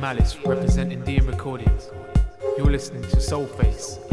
Malice representing DM Recordings. You're listening to Soulface